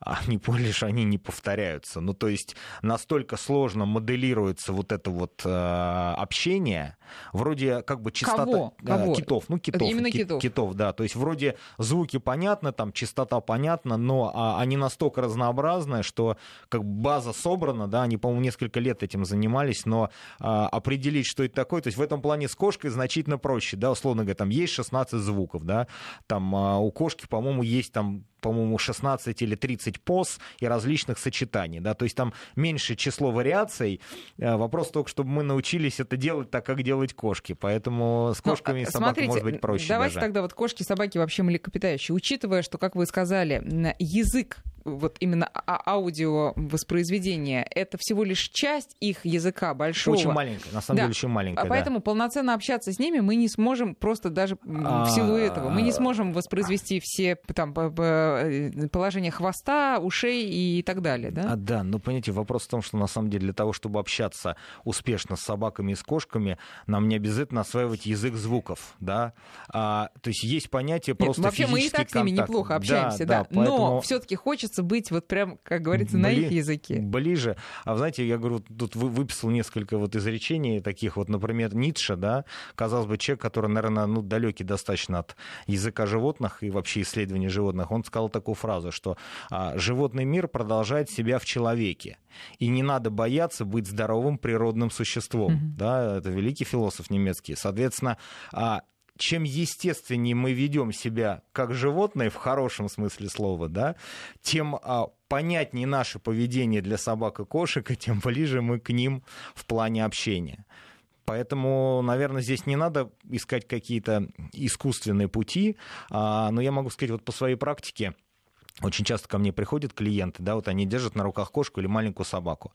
а более же они не повторяются. Ну, то есть настолько сложно моделируется вот это вот э, общение, вроде как бы частота
Кого?
Э,
Кого?
китов, ну китов,
Именно
кит,
китов.
китов, да, то есть вроде звуки понятны, там частота понятна, но а, они настолько разнообразные, что как база собрана, да, они, по-моему, несколько лет этим занимались, но а, определить, что это такое, то есть в этом плане с кошкой значительно проще, да, условно говоря, там есть 16 звуков, да, там а, у кошки, по-моему, есть там по-моему, 16 или 30 поз и различных сочетаний. Да? То есть там меньшее число вариаций. Э, вопрос только, чтобы мы научились это делать так, как делать кошки. Поэтому с ну, кошками ну, и собакой может быть проще.
Давайте
даже.
тогда вот кошки, собаки вообще млекопитающие. Учитывая, что, как вы сказали, язык вот именно а, аудио воспроизведение, это всего лишь часть их языка большого.
Очень маленькая, на самом да. деле очень маленькая. А
поэтому
да.
полноценно общаться с ними мы не сможем просто даже в силу этого. Мы не сможем воспроизвести все там Э, положение хвоста, ушей и так далее, да?
А, да, но понимаете, вопрос в том, что на самом деле для того, чтобы общаться успешно с собаками и с кошками, нам не обязательно осваивать язык звуков, да? А, то есть есть понятие просто
Нет, Вообще мы и так
контакт.
с ними неплохо общаемся, да, да. да поэтому... но все-таки хочется быть вот прям, как говорится, на их языке.
Ближе. А знаете, я говорю, тут выписал несколько вот изречений таких вот, например, Ницше, да, казалось бы, человек, который, наверное, ну, далекий достаточно от языка животных и вообще исследования животных, он сказал такую фразу, что а, животный мир продолжает себя в человеке. И не надо бояться быть здоровым природным существом. Mm-hmm. Да, это великий философ немецкий. Соответственно, а, чем естественнее мы ведем себя как животные, в хорошем смысле слова, да, тем а, понятнее наше поведение для собак и кошек, и тем ближе мы к ним в плане общения. Поэтому, наверное, здесь не надо искать какие-то искусственные пути, а, но я могу сказать вот по своей практике, очень часто ко мне приходят клиенты, да, вот они держат на руках кошку или маленькую собаку.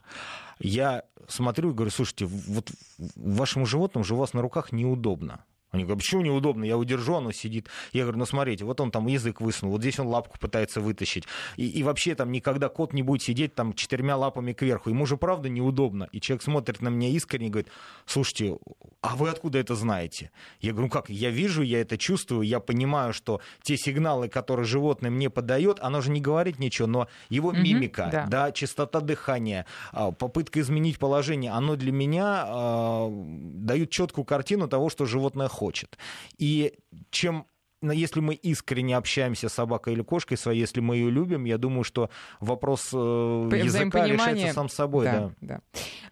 Я смотрю и говорю, слушайте, вот вашему животному же у вас на руках неудобно. Они говорят, почему неудобно? Я удержу, оно сидит. Я говорю, ну смотрите, вот он там язык высунул, вот здесь он лапку пытается вытащить. И, и вообще там никогда кот не будет сидеть там четырьмя лапами кверху. Ему же правда неудобно. И человек смотрит на меня искренне и говорит, слушайте, а вы откуда это знаете? Я говорю, ну как, я вижу, я это чувствую, я понимаю, что те сигналы, которые животное мне подает, оно же не говорит ничего, но его угу, мимика, да. да, частота дыхания, а, попытка изменить положение, оно для меня э, дают четкую картину того, что животное хочет хочет. И чем если мы искренне общаемся с собакой или кошкой своей, если мы ее любим, я думаю, что вопрос э, языка решается сам собой. Да, да.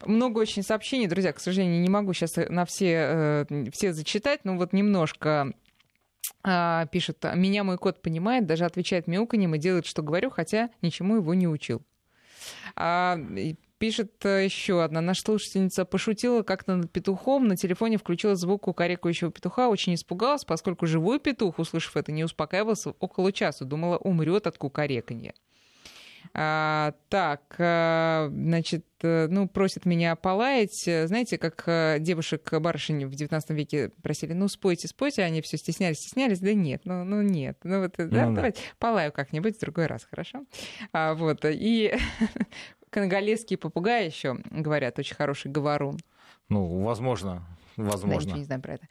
Да. Много очень сообщений, друзья, к сожалению, не могу сейчас на все, э, все зачитать, но вот немножко а, пишет, меня мой кот понимает, даже отвечает мяуканьем и делает, что говорю, хотя ничему его не учил. Пишет э, еще одна наша слушательница. Пошутила как-то над петухом. На телефоне включила звук кукарекающего петуха. Очень испугалась, поскольку живой петух, услышав это, не успокаивался около часа. Думала, умрет от кукареканья. А, так, а, значит, э, ну, просит меня полаять. Знаете, как девушек барышень в 19 веке просили, ну, спойте, спойте, они все стеснялись, стеснялись, да нет, ну, ну нет, ну, вот, да, ну, давайте, да. полаю как-нибудь в другой раз, хорошо? А, вот, и конголезский попугай еще, говорят, очень хороший говорун.
Ну, возможно, возможно.
Да, не знаю про это.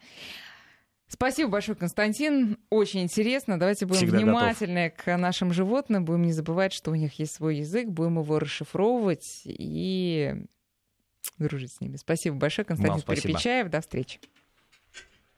Спасибо большое, Константин. Очень интересно. Давайте будем Всегда внимательны готов. к нашим животным. Будем не забывать, что у них есть свой язык. Будем его расшифровывать и дружить с ними. Спасибо большое, Константин Перепечаев. До встречи.